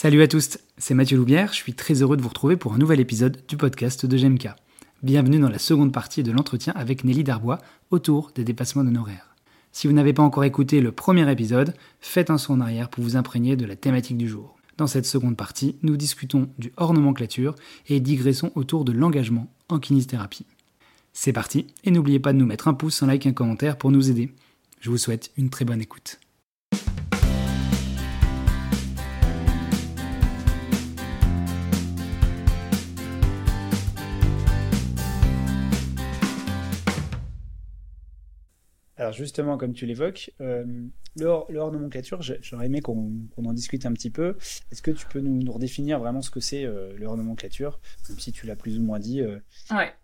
Salut à tous, c'est Mathieu Loubière, je suis très heureux de vous retrouver pour un nouvel épisode du podcast de GMK. Bienvenue dans la seconde partie de l'entretien avec Nelly Darbois autour des dépassements d'honoraires. Si vous n'avez pas encore écouté le premier épisode, faites un saut en arrière pour vous imprégner de la thématique du jour. Dans cette seconde partie, nous discutons du hors-nomenclature et digressons autour de l'engagement en kinésithérapie. C'est parti, et n'oubliez pas de nous mettre un pouce, un like, un commentaire pour nous aider. Je vous souhaite une très bonne écoute. Alors justement, comme tu l'évoques, euh, le, hors, nomenclature, j'aurais aimé qu'on en discute un petit peu. Est-ce que tu peux nous, redéfinir vraiment ce que c'est euh, le hors nomenclature, même si tu l'as plus ou moins dit euh, Ouais.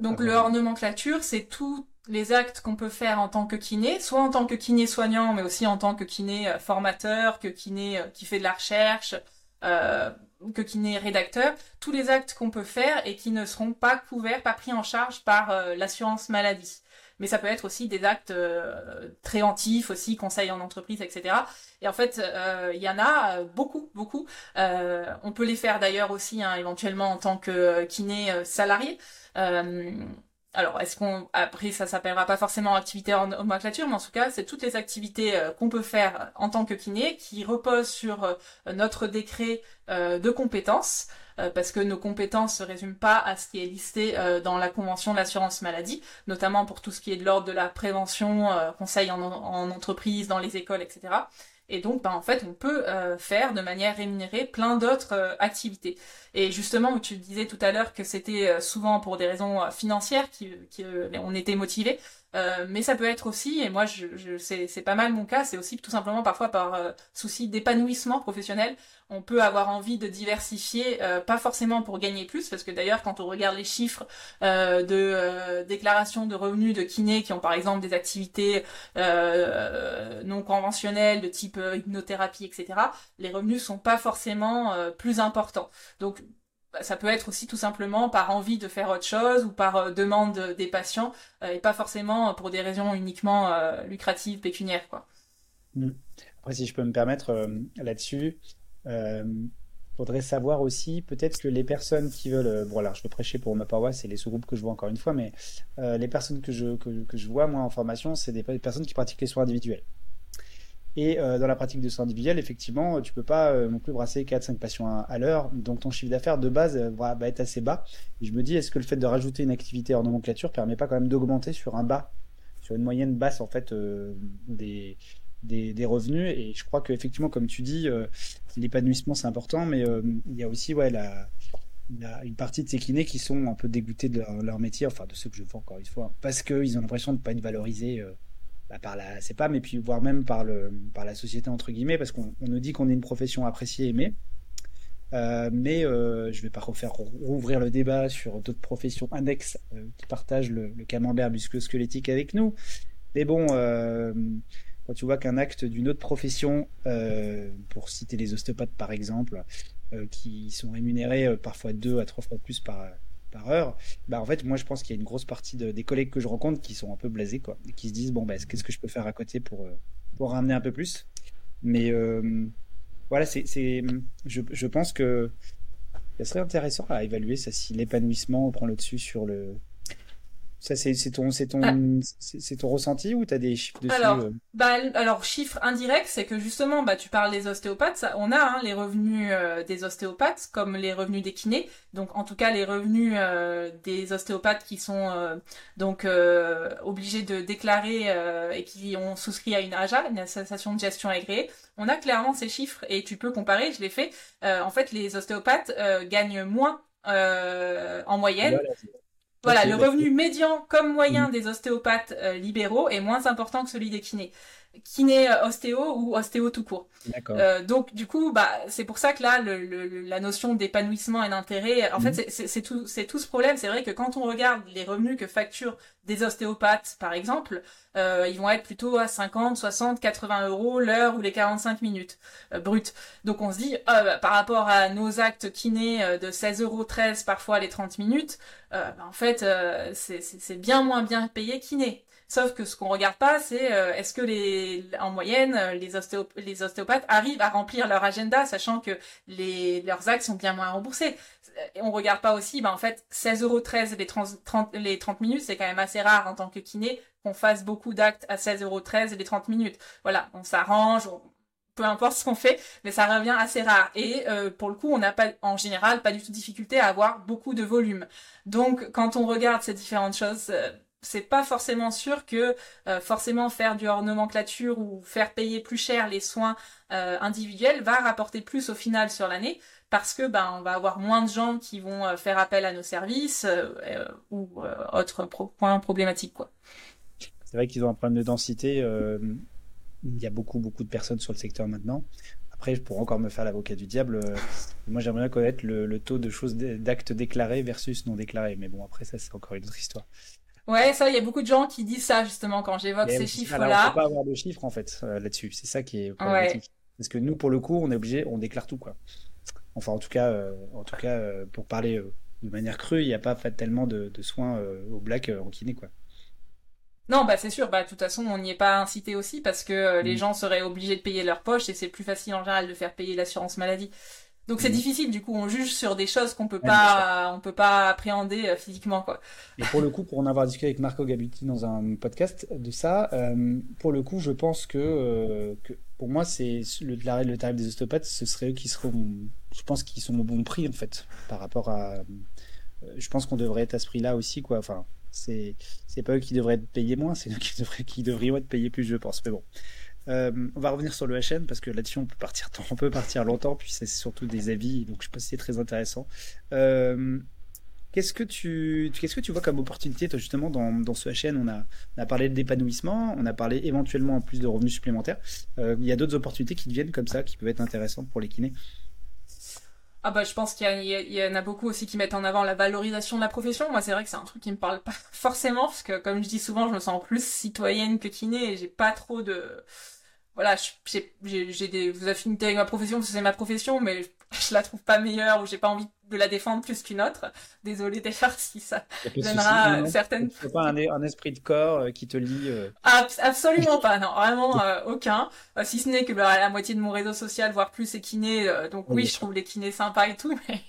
Donc le hors nomenclature, c'est tous les actes qu'on peut faire en tant que kiné, soit en tant que kiné soignant, mais aussi en tant que kiné formateur, que kiné qui fait de la recherche, que kiné rédacteur, tous les actes qu'on peut faire et qui ne seront pas couverts, pas pris en charge par l'assurance maladie mais ça peut être aussi des actes euh, préventifs aussi, conseils en entreprise, etc. Et en fait, euh, il y en a euh, beaucoup, beaucoup. on peut les faire d'ailleurs aussi hein, éventuellement en tant que kiné salarié. alors, est-ce qu'on après ça s'appellera pas forcément activité en nomenclature, mais en tout cas, c'est toutes les activités qu'on peut faire en tant que kiné qui reposent sur notre décret de compétences. Euh, parce que nos compétences se résument pas à ce qui est listé euh, dans la convention de l'assurance maladie, notamment pour tout ce qui est de l'ordre de la prévention, euh, conseil en, en, entreprise, dans les écoles, etc. Et donc, ben, en fait, on peut faire de manière rémunérée plein d'autres activités. Et justement, tu disais tout à l'heure que c'était souvent pour des raisons financières qu'on était motivé. Euh, mais ça peut être aussi, et moi je, je c'est pas mal mon cas, c'est aussi tout simplement parfois par euh, souci d'épanouissement professionnel. On peut avoir envie de diversifier, euh, pas forcément pour gagner plus, parce que d'ailleurs quand on regarde les chiffres de déclaration de revenus de kinés qui ont par exemple des activités non conventionnelles de type hypnothérapie, etc., les revenus sont pas forcément plus importants. Donc bah, ça peut être aussi tout simplement par envie de faire autre chose ou par euh, demande des patients euh, et pas forcément pour des raisons uniquement euh, lucratives, pécuniaires. Mmh. Après, si je peux me permettre là-dessus, faudrait savoir aussi peut-être que les personnes qui veulent, bon alors je vais prêcher pour ma paroisse et les sous-groupes que je vois encore une fois, mais les personnes que je, que, je vois moi en formation, c'est des personnes qui pratiquent les soins individuels. Et euh, dans la pratique de soins individuels, effectivement, tu peux pas euh, non plus brasser 4-5 patients à, l'heure. Donc ton chiffre d'affaires de base euh, va, être assez bas. Et je me dis, est-ce que le fait de rajouter une activité hors nomenclature permet pas quand même d'augmenter sur un bas, sur une moyenne basse en fait des, des, revenus. Et je crois qu'effectivement, comme tu dis, l'épanouissement c'est important, mais il y a aussi ouais la une partie de ces kinés qui sont un peu dégoûtés de leur, métier, enfin de ceux que je vois encore une fois, parce qu'ils ont l'impression de ne pas être valorisés bah, par la pas mais puis voire même par le par la société entre guillemets parce qu'on nous dit qu'on est une profession appréciée aimée. Euh, mais euh, je vais pas refaire rouvrir le débat sur d'autres professions annexes euh, qui partagent le, le camembert musculo-squelettique avec nous. Mais bon euh, quand tu vois qu'un acte d'une autre profession pour citer les ostéopathes par exemple qui sont rémunérés parfois deux à trois fois plus par par heure, bah en fait, moi je pense qu'il y a une grosse partie de, des collègues que je rencontre qui sont un peu blasés, quoi, et qui se disent bon, bah, qu'est-ce que je peux faire à côté pour, euh, pour ramener un peu plus? Mais euh, voilà, c'est, je, je pense que ça serait intéressant à évaluer ça si l'épanouissement prend le dessus sur le, ça, c'est ton, c'est ton, ah. c'est ton ressenti ou t'as des chiffres dessus Alors, euh bah, alors chiffre indirect, c'est que justement, bah, tu parles des ostéopathes, ça, on a hein, les revenus euh, des ostéopathes comme les revenus des kinés. Donc, en tout cas, les revenus euh, des ostéopathes qui sont donc obligés de déclarer et qui ont souscrit à une AJA, une association de gestion agréée. On a clairement ces chiffres et tu peux comparer. Je l'ai fait. en fait, les ostéopathes gagnent moins en moyenne. Voilà, le revenu médian comme moyen mm. des ostéopathes euh, libéraux est moins important que celui des kinés. Kiné euh, ostéo ou ostéo tout court. Euh, donc du coup, bah c'est pour ça que là, le, la notion d'épanouissement et d'intérêt, en fait, mm. c'est tout, c'est tout ce problème. C'est vrai que quand on regarde les revenus que facturent des ostéopathes, par exemple, euh, ils vont être plutôt à 50, 60, 80 euros l'heure ou les 45 minutes euh, brutes. Donc on se dit, ah, bah, par rapport à nos actes kinés euh, de 16 euros 13 parfois les 30 minutes, bah, en fait c'est bien moins bien payé kiné. Sauf que ce qu'on regarde pas, c'est euh, est-ce que les, en moyenne, les, les ostéopathes arrivent à remplir leur agenda, sachant que les, leurs actes sont bien moins remboursés. On regarde pas aussi, bah en fait, 16,13€ les 30, les 30 minutes, c'est quand même assez rare en tant que kiné qu'on fasse beaucoup d'actes à 16,13€ les 30 minutes. Voilà, on s'arrange, peu importe ce qu'on fait, mais ça revient assez rare. Et euh, pour le coup, on n'a pas, en général, pas du tout de difficulté à avoir beaucoup de volume. Donc, quand on regarde ces différentes choses, euh, c'est pas forcément sûr que euh, forcément faire du hors nomenclature ou faire payer plus cher les soins individuels va rapporter plus au final sur l'année parce que ben on va avoir moins de gens qui vont faire appel à nos services ou autres points problématiques quoi. C'est vrai qu'ils ont un problème de densité il y a beaucoup, beaucoup de personnes sur le secteur maintenant. Après, je pourrais encore me faire l'avocat du diable. Euh, moi, j'aimerais bien connaître le, taux de choses, d'actes déclarés versus non déclarés. Mais bon, après, ça, c'est encore une autre histoire. Ouais, ça, il y a beaucoup de gens qui disent ça, justement, quand j'évoque ces chiffres-là. On peut pas avoir de chiffres, en fait, euh, là-dessus. C'est ça qui est problématique. Parce que nous, pour le coup, on est obligé, on déclare tout, quoi. Enfin, en tout cas, euh, en tout cas pour parler de manière crue, il n'y a pas fait tellement de, de soins au black en kiné, quoi. Non, bah c'est sûr. Bah de toute façon, on n'y est pas incité aussi parce que euh, les mm. gens seraient obligés de payer leur poche et c'est plus facile en général de faire payer l'assurance maladie. Donc c'est mm. difficile. Du coup, on juge sur des choses qu'on peut pas, on peut pas appréhender euh, physiquement quoi. Et pour le coup, pour en avoir discuté avec Marco Gabuti dans un podcast de ça, euh, pour le coup, je pense que, que pour moi, c'est le, le tarif des ostéopathes, ce serait eux qui seront, je pense qu'ils sont au bon prix en fait par rapport à. je pense qu'on devrait être à ce prix-là aussi quoi. Enfin c'est c'est pas eux qui devraient être payés moins, c'est eux qui devraient qui devraient être payés plus, je pense. Mais bon. Euh, on va revenir sur le HN parce que là-dessus on peut partir on peut partir longtemps puis c'est surtout des avis donc je pense que c'est très intéressant. Euh, qu'est-ce que tu vois comme opportunité toi justement dans, ce HN on a on a parlé d'épanouissement on a parlé éventuellement en plus de revenus supplémentaires euh, il y a d'autres opportunités qui deviennent comme ça qui peuvent être intéressantes pour les kinés? Ah bah je pense qu'il y, en a beaucoup aussi qui mettent en avant la valorisation de la profession. Moi c'est vrai que c'est un truc qui me parle pas forcément parce que comme je dis souvent je me sens plus citoyenne que kiné et j'ai pas trop de voilà j'ai des affinités avec ma profession c'est ma profession mais je la trouve pas meilleure ou j'ai pas envie de la défendre plus qu'une autre. Désolée d'ailleurs si ça donnera euh, certaines. C'est pas un, un, esprit de corps euh, qui te lie. Euh... absolument pas, non, vraiment euh, aucun. si ce n'est que bah, la moitié de mon réseau social, voire plus, est kiné. donc oui, je trouve les kinés sympas et tout, mais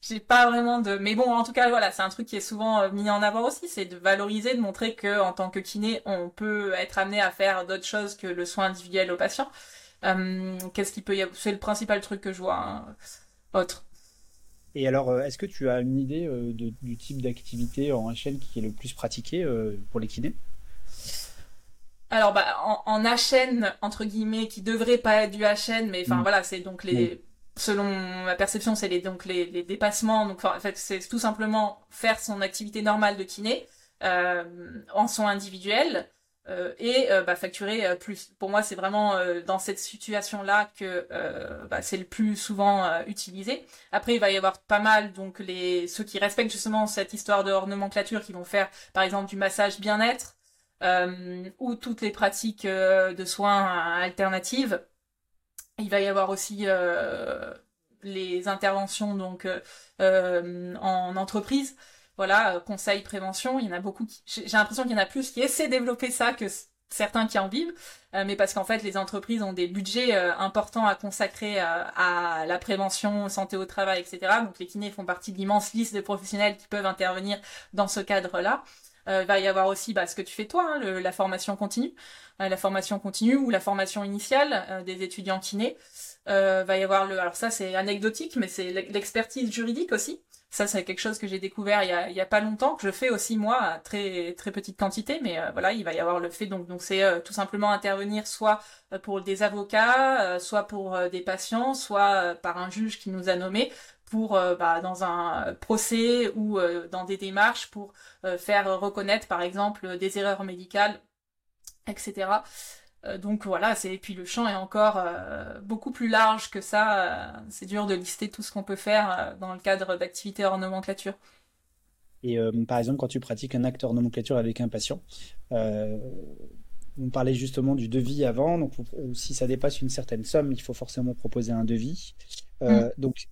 j'ai pas vraiment de. Mais bon, en tout cas, voilà, c'est un truc qui est souvent mis en avant aussi, c'est de valoriser, de montrer que en tant que kiné, on peut être amené à faire d'autres choses que le soin individuel aux patients. Qu'est-ce qui peut y avoir C'est le principal truc que je vois. Hein. Autre. Et alors, euh, est-ce que tu as une idée euh, du type d'activité en HN qui est le plus pratiqué euh, pour les kinés? Alors bah en, en, HN entre guillemets qui devrait pas être du HN mais enfin mm. voilà c'est donc les selon ma perception c'est les donc les, les dépassements donc en fait c'est tout simplement faire son activité normale de kiné en son individuel euh, et euh, bah, facturer euh, plus. Pour moi, c'est vraiment dans cette situation-là que bah, c'est le plus souvent utilisé. Après, il va y avoir pas mal donc les ceux qui respectent justement cette histoire de nomenclature, qui vont faire par exemple du massage bien-être ou toutes les pratiques de soins alternatives. Il va y avoir aussi les interventions donc en entreprise voilà, euh, conseil, prévention, il y en a beaucoup qui... J'ai l'impression qu'il y en a plus qui essaient de développer ça que certains qui en vivent, euh, mais parce qu'en fait les entreprises ont des budgets euh, importants à consacrer à la prévention, santé au travail, etc. Donc les kinés font partie de l'immense liste de professionnels qui peuvent intervenir dans ce cadre-là. il va y avoir aussi bah, ce que tu fais toi, hein, la formation continue, la formation continue ou la formation initiale des étudiants kinés. va y avoir le, alors ça c'est anecdotique, mais c'est l'expertise juridique aussi. Ça, c'est quelque chose que j'ai découvert il y, a, il y a pas longtemps, que je fais aussi moi à très très petite quantité, mais euh, voilà, il va y avoir le fait donc donc c'est euh, tout simplement intervenir soit euh, pour des avocats, soit pour des patients, soit par un juge qui nous a nommés pour bah, dans un procès ou dans des démarches pour faire reconnaître par exemple des erreurs médicales, etc. Euh, donc voilà, c'est puis le champ est encore euh, beaucoup plus large que ça. Euh, c'est dur de lister tout ce qu'on peut faire dans le cadre d'activités hors nomenclature. Et par exemple, quand tu pratiques un acte hors nomenclature avec un patient, on parlait justement du devis avant. Donc si ça dépasse une certaine somme, il faut forcément proposer un devis. Mm. Donc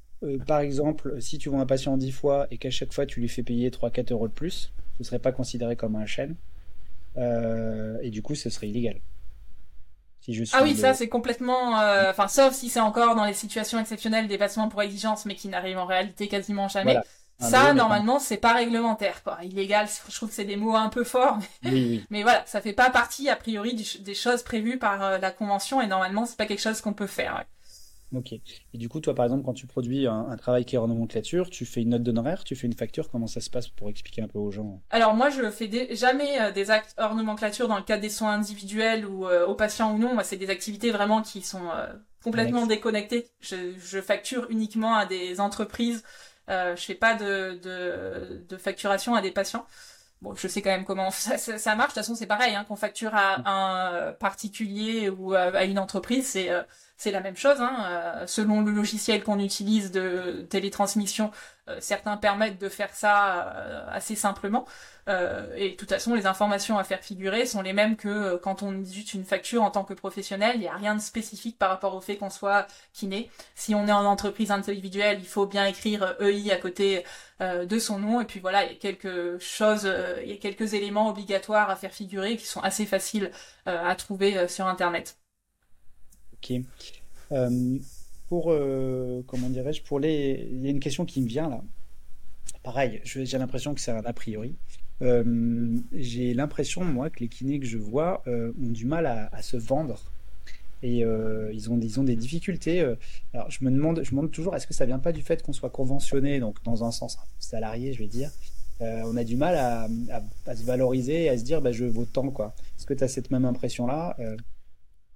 par exemple, si tu vois un patient dix fois et qu'à chaque fois tu lui fais payer 3-4 euros de plus, ce ne serait pas considéré comme un chêne et du coup, ce serait illégal. Si je suis ah oui, ça c'est complètement, enfin sauf si c'est encore dans les situations exceptionnelles des placements pour exigence, mais qui n'arrivent en réalité quasiment jamais. Ça, normalement, c'est pas réglementaire, quoi. Illégal, je trouve que c'est des mots un peu forts. Mais, oui, oui. mais voilà, ça fait pas partie, a priori, des choses prévues par euh, la Convention, et normalement, c'est pas quelque chose qu'on peut faire. Ok. Et du coup, toi, par exemple, quand tu produis un, travail qui est en nomenclature, tu fais une note d'honoraire, tu fais une facture, comment ça se passe pour expliquer un peu aux gens Alors moi, je fais jamais euh, des actes hors nomenclature dans le cadre des soins individuels ou euh, aux patients ou non. Moi, c'est des activités vraiment qui sont complètement déconnectées. Je, je, facture uniquement à des entreprises euh, je fais pas de, de, de, facturation à des patients. Bon, je sais quand même comment ça, ça, marche. De toute façon, c'est pareil, hein, qu'on facture à un particulier ou à, une entreprise, c'est euh, c'est la même chose. Hein. Euh, selon le logiciel qu'on utilise de télétransmission, euh, certains permettent de faire ça euh, assez simplement. et de toute façon, les informations à faire figurer sont les mêmes que quand on édite une facture en tant que professionnel. Il n'y a rien de spécifique par rapport au fait qu'on soit kiné. Si on est en entreprise individuelle, il faut bien écrire EI à côté de son nom. Et puis voilà, il y a quelque chose, il y a quelques éléments obligatoires à faire figurer qui sont assez faciles à trouver sur Internet. Ok. Euh, pour, euh, comment dirais-je, pour les... Il y a une question qui me vient là. Pareil, j'ai l'impression que c'est un a priori. Euh, j'ai l'impression, moi, que les kinés que je vois ont du mal à, se vendre. Et ils, ont, ils ont des difficultés. alors, je me demande, je me demande toujours, est-ce que ça vient pas du fait qu'on soit conventionné, donc dans un sens salarié, je vais dire On a du mal à, se valoriser et à se dire, bah, je vaux tant, quoi. Est-ce que tu as cette même impression-là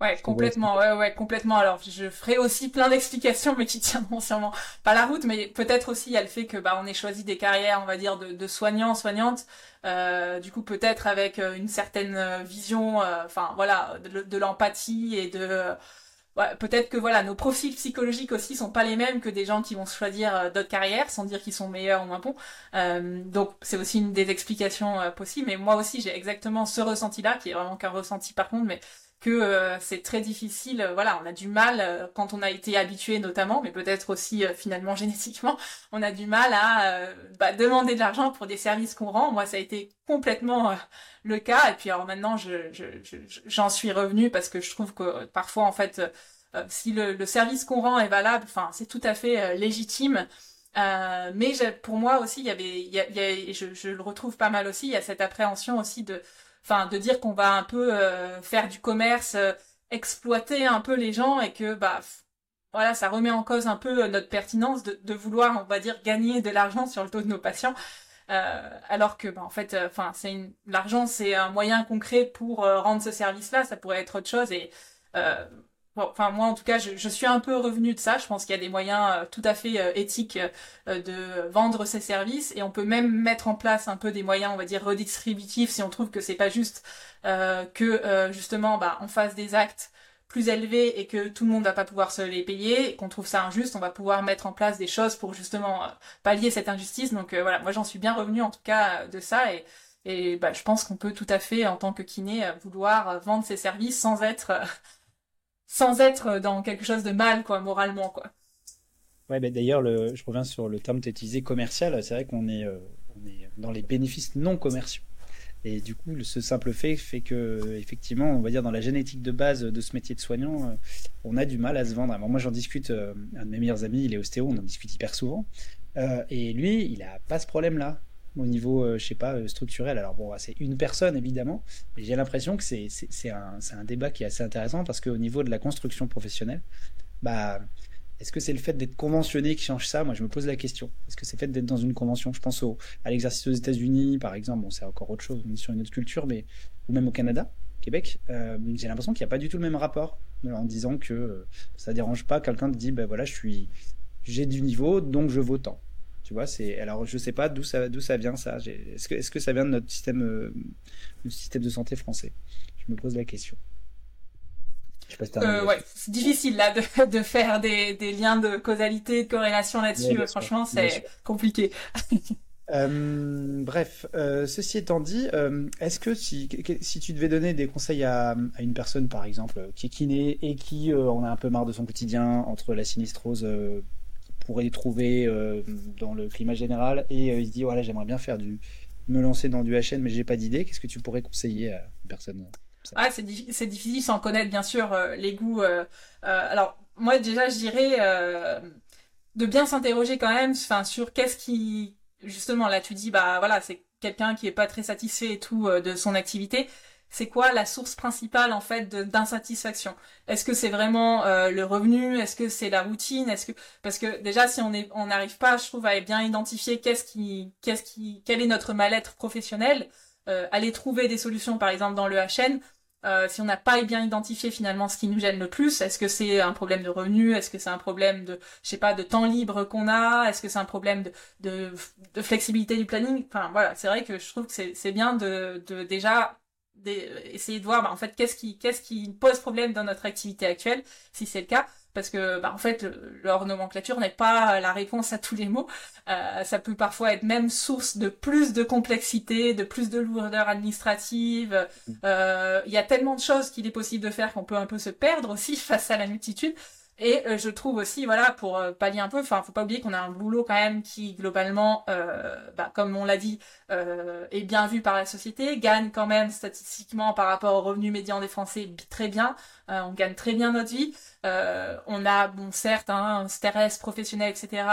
Ouais, complètement, ouais, ouais, complètement. Alors, je ferai aussi plein d'explications, mais qui tiendront sûrement pas la route, mais peut-être aussi il y a le fait que bah on ait choisi des carrières, on va dire, de, de soignants, soignantes, euh, du coup peut-être avec euh, une certaine euh, vision, euh, enfin voilà, de, de l'empathie et de ouais, peut-être que voilà, nos profils psychologiques aussi sont pas les mêmes que des gens qui vont choisir d'autres carrières, sans dire qu'ils sont meilleurs ou moins bons. donc c'est aussi une des explications possibles. Mais moi aussi j'ai exactement ce ressenti-là, qui est vraiment qu'un ressenti par contre, mais que euh, c'est très difficile. Euh, voilà, on a du mal euh, quand on a été habitué notamment, mais peut-être aussi finalement génétiquement, on a du mal à bah, demander de l'argent pour des services qu'on rend. Moi, ça a été complètement le cas. Et puis alors maintenant, je, j'en suis revenu parce que je trouve que parfois, en fait, si le, service qu'on rend est valable, enfin, c'est tout à fait légitime. mais pour moi aussi, il y avait, il y a, je, je, le retrouve pas mal aussi. Il y a cette appréhension aussi de enfin de dire qu'on va un peu euh, faire du commerce, euh, exploiter un peu les gens et que bah voilà, ça remet en cause un peu euh, notre pertinence de, de vouloir, on va dire, gagner de l'argent sur le dos de nos patients. alors que, bah, en fait, enfin, c'est une... l'argent, c'est un moyen concret pour rendre ce service-là. Ça pourrait être autre chose. Et enfin moi en tout cas, je, suis un peu revenu de ça. Je pense qu'il y a des moyens euh, tout à fait euh, éthiques euh, de vendre ces services et on peut même mettre en place un peu des moyens, on va dire redistributifs, si on trouve que c'est pas juste que justement, bah, on fasse des actes plus élevés et que tout le monde va pas pouvoir se les payer, qu'on trouve ça injuste, on va pouvoir mettre en place des choses pour justement pallier cette injustice. Donc voilà, moi j'en suis bien revenu en tout cas de ça et et bah, je pense qu'on peut tout à fait, en tant que kiné, vouloir vendre ces services sans être sans être dans quelque chose de mal, quoi, moralement, quoi. Ouais, bah d'ailleurs, je reviens sur le terme utilisé commercial. C'est vrai qu'on est, euh, est dans les bénéfices non commerciaux. Et du coup, ce simple fait fait que, effectivement, on va dire dans la génétique de base de ce métier de soignant, euh, on a du mal à se vendre. moi, j'en discute, euh, un de mes meilleurs amis, il est ostéo, on en discute hyper souvent. et lui, il a pas ce problème-là au niveau, euh, je sais pas, euh, structurel. Alors bon, c'est une personne évidemment, mais j'ai l'impression que c'est un, un, débat qui est assez intéressant parce qu'au niveau de la construction professionnelle, bah, est-ce que c'est le fait d'être conventionné qui change ça? Moi, je me pose la question. Est-ce que c'est le fait d'être dans une convention? Je pense au, à l'exercice aux États-Unis, par exemple. Bon, c'est encore autre chose, on est sur une autre culture, mais ou même au Canada, Québec. Euh, j'ai l'impression qu'il n'y a pas du tout le même rapport en disant que ça dérange pas quelqu'un de dire, ben voilà, je suis, j'ai du niveau, donc je vaux tant. Tu vois, c'est alors je sais pas d'où ça d'où ça vient ça. Est-ce que est-ce que ça vient de notre système euh, système de santé français? Je me pose la question. Euh, ouais, c'est difficile là de, de faire des, des, liens de causalité, de corrélation là-dessus. Franchement, c'est compliqué. Euh, bref, ceci étant dit, est-ce que si, si tu devais donner des conseils à, à, une personne, par exemple, qui est kiné et qui en a un peu marre de son quotidien entre la sinistrose pourrait trouver euh, dans le climat général. Et euh, il se dit voilà j'aimerais bien faire du me lancer dans du HN mais j'ai pas d'idée, qu'est-ce que tu pourrais conseiller à une personne ah, c'est, difficile sans connaître bien sûr euh, les goûts. Alors moi déjà je dirais de bien s'interroger quand même enfin sur qu'est-ce qui justement là tu dis bah voilà c'est quelqu'un qui est pas très satisfait et tout de son activité c'est quoi la source principale en fait d'insatisfaction? Est-ce que c'est vraiment le revenu? Est-ce que c'est la routine? Est-ce que parce que déjà si on est on n'arrive pas, je trouve, à bien identifier qu'est-ce qui qu'est-ce qui quel est notre mal-être professionnel, aller trouver des solutions par exemple dans le HN, euh, si on n'a pas bien identifié finalement ce qui nous gêne le plus, est-ce que c'est un problème de revenu, est-ce que c'est un problème de, je sais pas, de temps libre qu'on a, est-ce que c'est un problème de, de, de, flexibilité du planning, enfin voilà, c'est vrai que je trouve que c'est bien de, de déjà essayer de voir bah, en fait qu'est-ce qui qu'est-ce qui pose problème dans notre activité actuelle, si c'est le cas parce que bah, en fait leur nomenclature n'est pas la réponse à tous les mots. Euh, ça peut parfois être même source de plus de complexité, de plus de lourdeur administrative. Euh, il y a tellement de choses qu'il est possible de faire qu'on peut un peu se perdre aussi face à la multitude. Et euh, je trouve aussi, voilà, pour euh, pallier un peu, enfin, faut pas oublier qu'on a un boulot quand même qui, globalement, euh, bah, comme on l'a dit, est bien vu par la société, gagne quand même statistiquement par rapport au revenu médian des Français très bien. on gagne très bien notre vie. on a, bon, certes, hein, un stress professionnel, etc.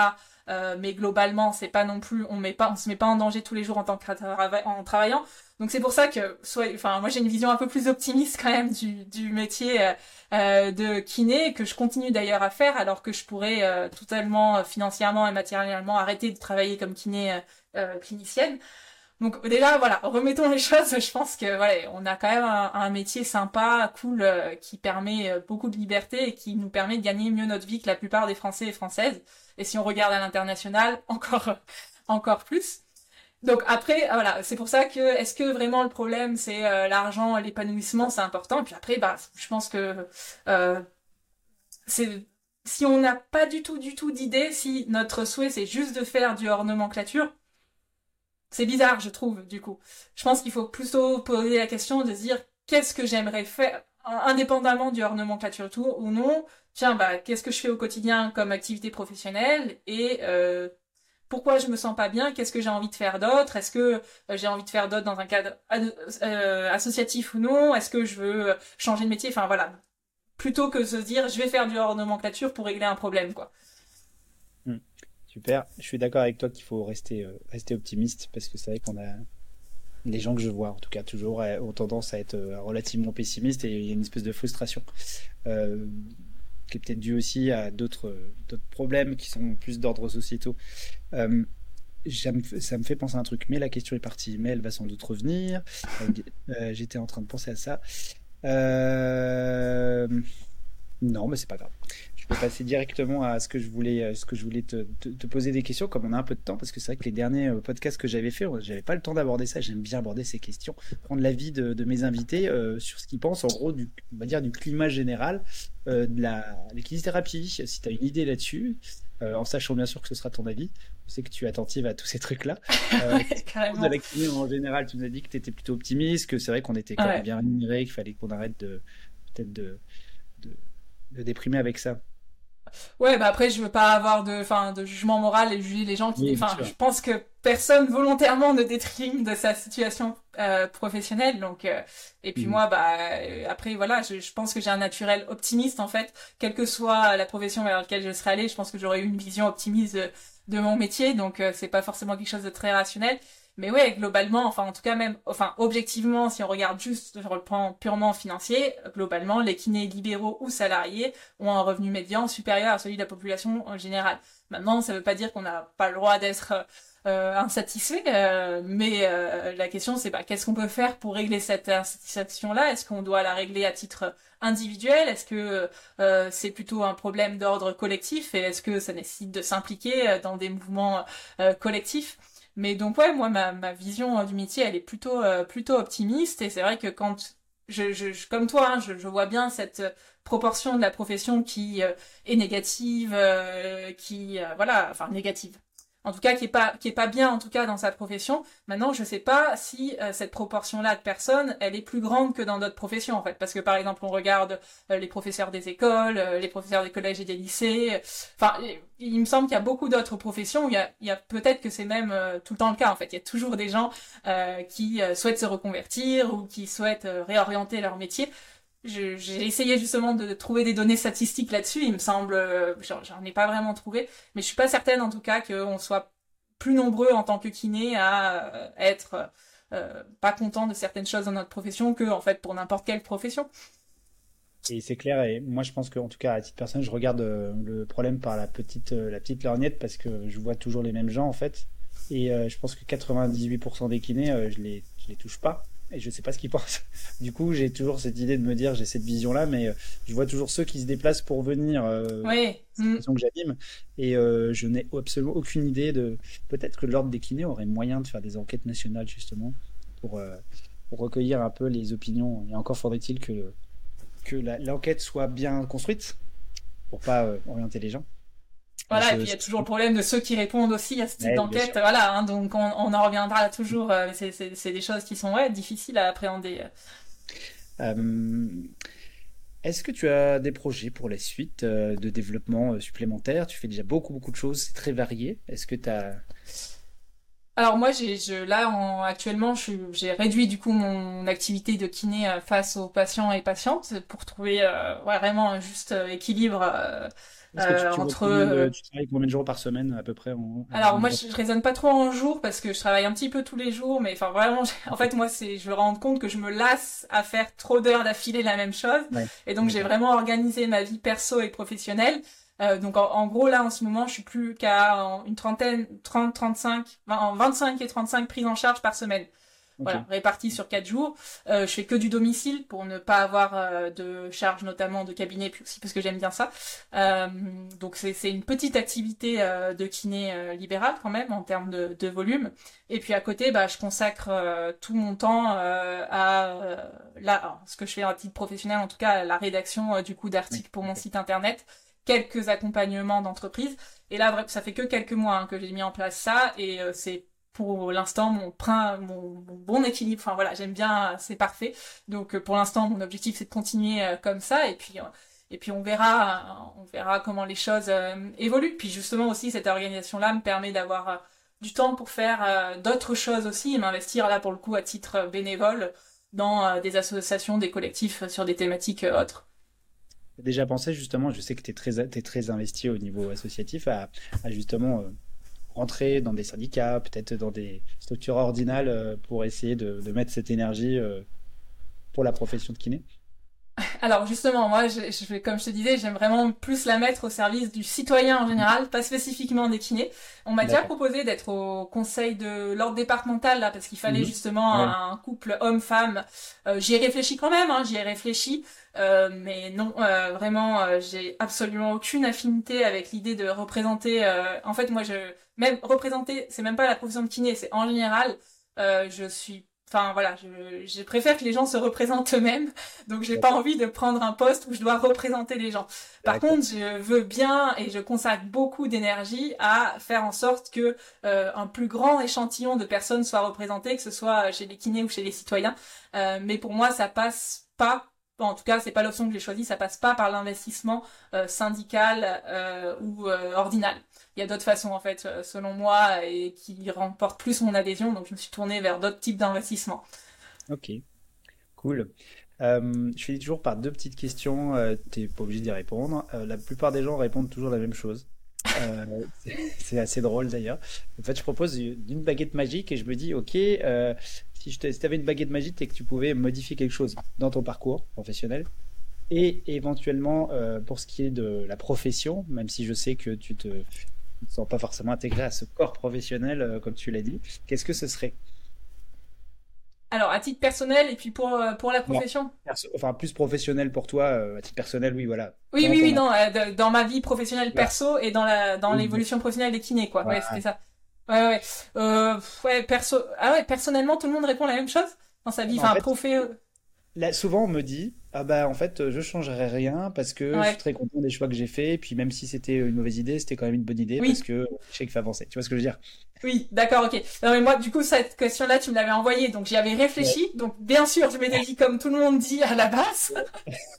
mais globalement, c'est pas non plus, on met pas, on se met pas en danger tous les jours en tant que en travaillant. Donc c'est pour ça que, soit, enfin, moi j'ai une vision un peu plus optimiste quand même du, du métier euh, euh de kiné que je continue d'ailleurs à faire, alors que je pourrais euh, totalement euh, financièrement et matériellement arrêter de travailler comme kiné clinicienne. Donc déjà voilà, remettons les choses. Je pense que voilà, on a quand même un, métier sympa, cool, qui permet beaucoup de liberté et qui nous permet de gagner mieux notre vie que la plupart des Français et Françaises. Et si on regarde à l'international, encore encore plus. Donc après, ah, voilà, c'est pour ça que est-ce que vraiment le problème c'est euh, l'argent, l'épanouissement, c'est important? Puis après, bah, je pense que euh, c'est si on n'a pas du tout, du tout d'idée, si notre souhait c'est juste de faire du hors nomenclature, c'est bizarre, je trouve. Du coup, je pense qu'il faut plutôt poser la question de se dire qu'est-ce que j'aimerais faire, indépendamment du hors nomenclature tout ou non? Tiens, bah, qu'est-ce que je fais au quotidien comme activité professionnelle? Et euh, pourquoi je me sens pas bien, qu'est-ce que j'ai envie de faire d'autre, est-ce que euh, j'ai envie de faire d'autre dans un cadre euh, associatif ou non, est-ce que je veux euh, changer de métier, enfin voilà. Plutôt que de se dire je vais faire du hors nomenclature pour régler un problème quoi. Super, je suis d'accord avec toi qu'il faut rester, rester optimiste parce que c'est vrai qu'on a les gens que je vois en tout cas toujours ont tendance à être relativement pessimistes et il y a une espèce de frustration qui est peut-être dû aussi à d'autres problèmes qui sont plus d'ordre sociétaux. Euh, ça me fait penser à un truc, mais la question est partie, mais elle va sans doute revenir. Euh, j'étais en train de penser à ça. Euh, non, mais c'est pas grave passer directement à ce que je voulais, euh, ce que je voulais te, te, poser des questions, comme on a un peu de temps, parce que c'est vrai que les derniers euh, podcasts que j'avais fait, j'avais pas le temps d'aborder ça. J'aime bien aborder ces questions, prendre l'avis de, de mes invités euh, sur ce qu'ils pensent, en gros, du, on va dire du climat général de la kinésithérapie. Si tu as une idée là-dessus, en sachant bien sûr que ce sera ton avis. Je sais que tu es attentive à tous ces trucs-là. de la kiné en général, tu nous as dit que tu étais plutôt optimiste, que c'est vrai qu'on était quand même bien rémunéré, qu'il fallait qu'on arrête de peut-être de, de, de déprimer avec ça. Ouais, bah après, je veux pas avoir de, de jugement moral et juger les gens qui, enfin, je pense que personne volontairement ne détrime de sa situation euh, professionnelle, donc, euh, et puis mm. moi, bah, euh, après, voilà, je, je pense que j'ai un naturel optimiste en fait, quelle que soit la profession vers laquelle je serais allée, je pense que j'aurais eu une vision optimiste de, de mon métier, donc c'est pas forcément quelque chose de très rationnel. Mais ouais, globalement, enfin en tout cas même, enfin objectivement, si on regarde juste sur le plan purement financier, globalement, les kinés libéraux ou salariés ont un revenu médian supérieur à celui de la population en général. Maintenant, ça ne veut pas dire qu'on n'a pas le droit d'être euh, insatisfait, euh, mais euh, la question c'est bah, qu'est-ce qu'on peut faire pour régler cette insatisfaction-là? Est-ce qu'on doit la régler à titre individuel? Est-ce que euh, c'est plutôt un problème d'ordre collectif? Et est-ce que ça nécessite de s'impliquer dans des mouvements collectifs? Mais donc ouais, moi ma, vision euh, du métier, elle est plutôt euh, plutôt optimiste et c'est vrai que quand je, je, comme toi, hein, je, je, vois bien cette euh, proportion de la profession qui est négative, qui voilà, enfin négative. En tout cas qui est pas qui est pas bien en tout cas dans sa profession. Maintenant, je sais pas si euh, cette proportion-là de personnes, elle est plus grande que dans d'autres professions en fait, parce que par exemple, on regarde euh, les professeurs des écoles, euh, les professeurs des collèges et des lycées. Enfin, il me semble qu'il y a beaucoup d'autres professions où il y a, il y a peut-être que c'est même tout le temps le cas en fait. Il y a toujours des gens qui souhaitent se reconvertir ou qui souhaitent réorienter leur métier j'ai essayé justement de trouver des données statistiques là-dessus. Il me semble, euh, j'en ai pas vraiment trouvé, mais je suis pas certaine en tout cas qu'on soit plus nombreux en tant que kiné à euh, être euh, pas content de certaines choses dans notre profession que en fait pour n'importe quelle profession. Et c'est clair, et moi je pense qu'en tout cas à titre personnel, je regarde le problème par la petite, la petite lorgnette parce que je vois toujours les mêmes gens en fait. Et je pense que 98% des kinés, je les, je les touche pas et je sais pas ce qu'ils pensent. Du coup, j'ai toujours cette idée de me dire, j'ai cette vision-là, mais euh, je vois toujours ceux qui se déplacent pour venir. Euh, oui. Mm. que j'anime, et euh, je n'ai absolument aucune idée de. Peut-être que l'ordre des kinés aurait moyen de faire des enquêtes nationales justement pour, euh, pour recueillir un peu les opinions. Et encore faudrait-il que que l'enquête soit bien construite pour pas orienter les gens. Voilà, et puis il y a toujours le problème de ceux qui répondent aussi à ce type d'enquête. Voilà, hein, donc on, on, en reviendra toujours. Euh, c'est des choses qui sont ouais, difficiles à appréhender. Euh, est-ce que tu as des projets pour la suite euh, de développement supplémentaires? Tu fais déjà beaucoup, beaucoup de choses, c'est très varié. Est-ce que tu as... Alors moi, j'ai, je, là, en, actuellement, j'ai réduit du coup mon activité de kiné face aux patients et patientes pour trouver vraiment un juste équilibre euh, entre euh, tu travailles combien de jours par semaine à peu près alors moi je, raisonne pas trop en jours parce que je travaille un petit peu tous les jours mais enfin vraiment en fait moi c'est je me rends compte que je me lasse à faire trop d'heures d'affilée la même chose. Et donc j'ai vraiment organisé ma vie perso et professionnelle. Euh, donc en, gros là en ce moment je suis plus qu'à une trentaine 30 35 20, 25 et 35 prises en charge par semaine voilà, réparti sur quatre jours. Euh, je fais que du domicile pour ne pas avoir euh, de charge notamment de cabinet, puis aussi parce que j'aime bien ça. Euh, donc c'est une petite activité euh, de kiné euh, libéral quand même en termes de, de, volume. Et puis à côté, bah, je consacre tout mon temps à là, ce que je fais à titre professionnel, en tout cas la rédaction du coup d'articles pour mon site internet quelques accompagnements d'entreprise. Et là, ça fait que quelques mois hein, que j'ai mis en place ça, et c'est pour l'instant mon, mon, bon équilibre. Enfin voilà, j'aime bien, c'est parfait. Donc euh, pour l'instant, mon objectif c'est de continuer euh, comme ça et puis euh, et puis on verra, on verra comment les choses évoluent. Puis justement aussi cette organisation là me permet d'avoir du temps pour faire d'autres choses aussi et m'investir là pour le coup à titre bénévole dans des associations, des collectifs sur des thématiques autres déjà pensé justement, je sais que tu es très, es très investi au niveau associatif, à justement rentrer dans des syndicats, peut-être dans des structures ordinales euh, pour essayer de, mettre cette énergie euh, pour la profession de kiné alors justement, moi, je, je, comme je te disais, j'aime vraiment plus la mettre au service du citoyen en général, pas spécifiquement des kinés. On m'a déjà proposé d'être au conseil de l'ordre départemental là, parce qu'il fallait mhm. justement un couple homme-femme. Euh, j'y ai réfléchi quand même, hein, j'y ai réfléchi, euh, mais non, euh, vraiment, euh, j'ai absolument aucune affinité avec l'idée de représenter. Euh, en fait, moi, je même représenter, c'est même pas la profession de kiné, c'est en général. je suis Enfin voilà, je, je, préfère que les gens se représentent eux-mêmes, donc j'ai pas envie de prendre un poste où je dois représenter les gens. Par contre, je veux bien et je consacre beaucoup d'énergie à faire en sorte que euh, un plus grand échantillon de personnes soit représenté, que ce soit chez les kinés ou chez les citoyens. Euh, mais pour moi, ça passe pas en tout cas, c'est pas l'option que j'ai choisie, ça passe pas par l'investissement euh, syndical euh, ou euh, ordinal. Il y a d'autres façons en fait, selon moi, et qui remportent plus mon adhésion, donc je me suis tournée vers d'autres types d'investissements. Ok, cool. je finis toujours par deux petites questions, tu n'es pas obligé d'y répondre. la plupart des gens répondent toujours la même chose. c'est assez drôle d'ailleurs. En fait, je propose une baguette magique et je me dis, ok, si tu avais une baguette magique et que tu pouvais modifier quelque chose dans ton parcours professionnel, et éventuellement euh, pour ce qui est de la profession, même si je sais que tu te, te sens pas forcément intégré à ce corps professionnel euh, comme tu l'as dit, qu'est-ce que ce serait? Alors, à titre personnel et puis pour, euh, pour la profession? Enfin, plus professionnel pour toi, à titre personnel, oui, voilà. Oui, oui, oui, non, dans ma vie professionnelle perso et dans la dans l'évolution professionnelle des kinés, quoi. Ouais, c'était ça. Ouais, ouais. Euh, ouais, perso... ah ouais, personnellement, tout le monde répond la même chose dans sa vie. Enfin, profé... là, souvent on me dit, ah bah en fait je changerai rien parce que je suis très content des choix que j'ai faits. Et puis même si c'était une mauvaise idée, c'était quand même une bonne idée parce que je sais qu'il fait avancer. Tu vois ce que je veux dire? Oui, d'accord, ok. Non mais moi du coup cette question-là tu me l'avais envoyée, donc j'y avais réfléchi. Donc bien sûr je m'étais dit comme tout le monde dit à la base,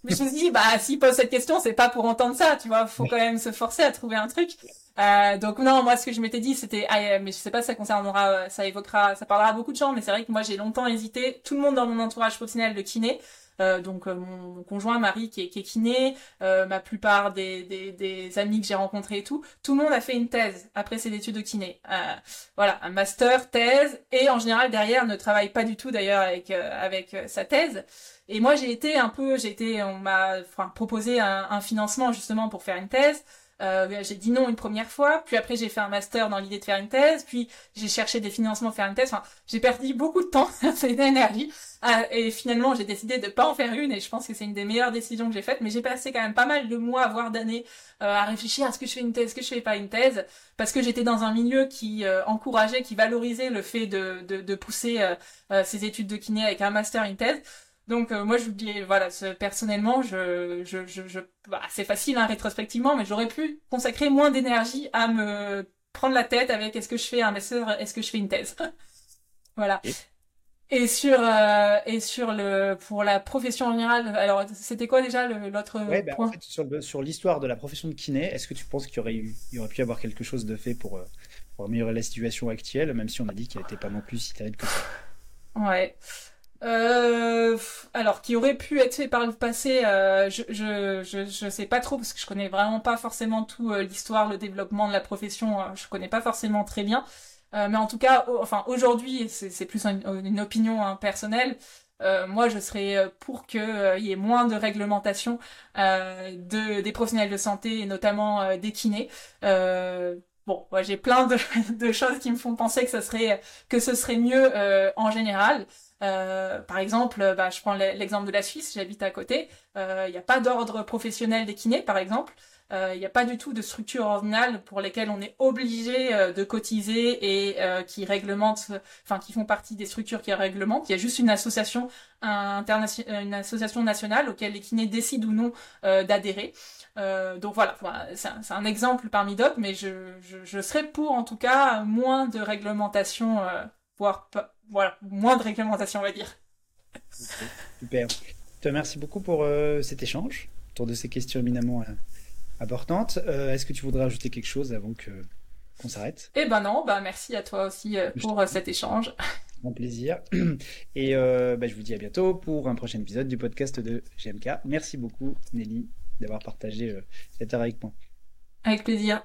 mais je me suis dit bah s'il pose cette question c'est pas pour entendre ça, tu vois, faut quand même se forcer à trouver un truc. Euh, donc non, moi ce que je m'étais dit c'était, ah, mais je sais pas, ça concernera, euh, ça évoquera, ça parlera à beaucoup de gens, mais c'est vrai que moi j'ai longtemps hésité. Tout le monde dans mon entourage professionnel de kiné, euh, donc euh, mon, conjoint Marie qui est, qui est kiné, euh, ma plupart des, amis que j'ai rencontrés et tout, tout le monde a fait une thèse après ses études de kiné. voilà, un master, thèse, et en général derrière ne travaille pas du tout d'ailleurs avec avec sa thèse. Et moi j'ai été un peu, j'ai été, on m'a proposé un financement justement pour faire une thèse. Euh, j'ai dit non une première fois, puis après j'ai fait un master dans l'idée de faire une thèse, puis j'ai cherché des financements pour faire une thèse. Enfin, j'ai perdu beaucoup de temps, c'est d'énergie, euh, et finalement j'ai décidé de pas en faire une, et je pense que c'est une des meilleures décisions que j'ai faites. Mais j'ai passé quand même pas mal de mois, voire d'années, euh, à réfléchir à ce que je fais une thèse, ce que je fais pas une thèse, parce que j'étais dans un milieu qui encourageait, qui valorisait le fait de, de, de pousser ses études de kiné avec un master, une thèse. Donc euh, moi je vous dis voilà personnellement je je je, je bah, c'est facile hein, rétrospectivement mais j'aurais pu consacrer moins d'énergie à me prendre la tête avec est-ce que je fais un master est-ce que je fais une thèse? Voilà. Et, sur euh, et sur le pour la profession en général alors c'était quoi déjà l'autre ouais, ben, point? en fait, sur, sur l'histoire de la profession de kiné est-ce que tu penses qu'il y aurait eu il y aurait pu avoir quelque chose de fait pour, euh, pour améliorer la situation actuelle même si on a dit qu'elle n'était pas non plus si terrible que ça? Ouais euh, alors, qui aurait pu être fait par le passé, euh, je, je, je, je, sais pas trop parce que je connais vraiment pas forcément tout euh, l'histoire, le développement de la profession, euh, je connais pas forcément très bien. Euh, mais en tout cas, enfin aujourd'hui, c'est plus une, opinion hein, personnelle. moi, je serais pour qu'il y ait moins de réglementation de, des professionnels de santé et notamment des kinés. bon, j'ai plein de, de, choses qui me font penser que ce serait que ce serait mieux en général. Euh, par exemple, bah, je prends l'exemple de la Suisse, j'habite à côté. Il euh, n'y a pas d'ordre professionnel des kinés, par exemple. Il euh, n'y a pas du tout de structure ordinale pour lesquelles on est obligé euh, de cotiser et qui réglementent, enfin qui font partie des structures qui réglementent. Il y a juste une association internationale, une association nationale auquel les kinés décident ou non d'adhérer. donc voilà, c'est un, un, exemple parmi d'autres, mais je, je, je, serais pour en tout cas moins de réglementation, voire pas voilà, moins de réglementation, on va dire. Super. Je te remercie beaucoup pour euh, cet échange autour de ces questions éminemment euh, importantes. Euh, est-ce que tu voudrais ajouter quelque chose avant que qu'on s'arrête? Eh ben non, bah merci à toi aussi pour cet échange. Mon plaisir. Et bah, je vous dis à bientôt pour un prochain épisode du podcast de GMK. Merci beaucoup Nelly d'avoir partagé cette heure avec moi. Avec plaisir.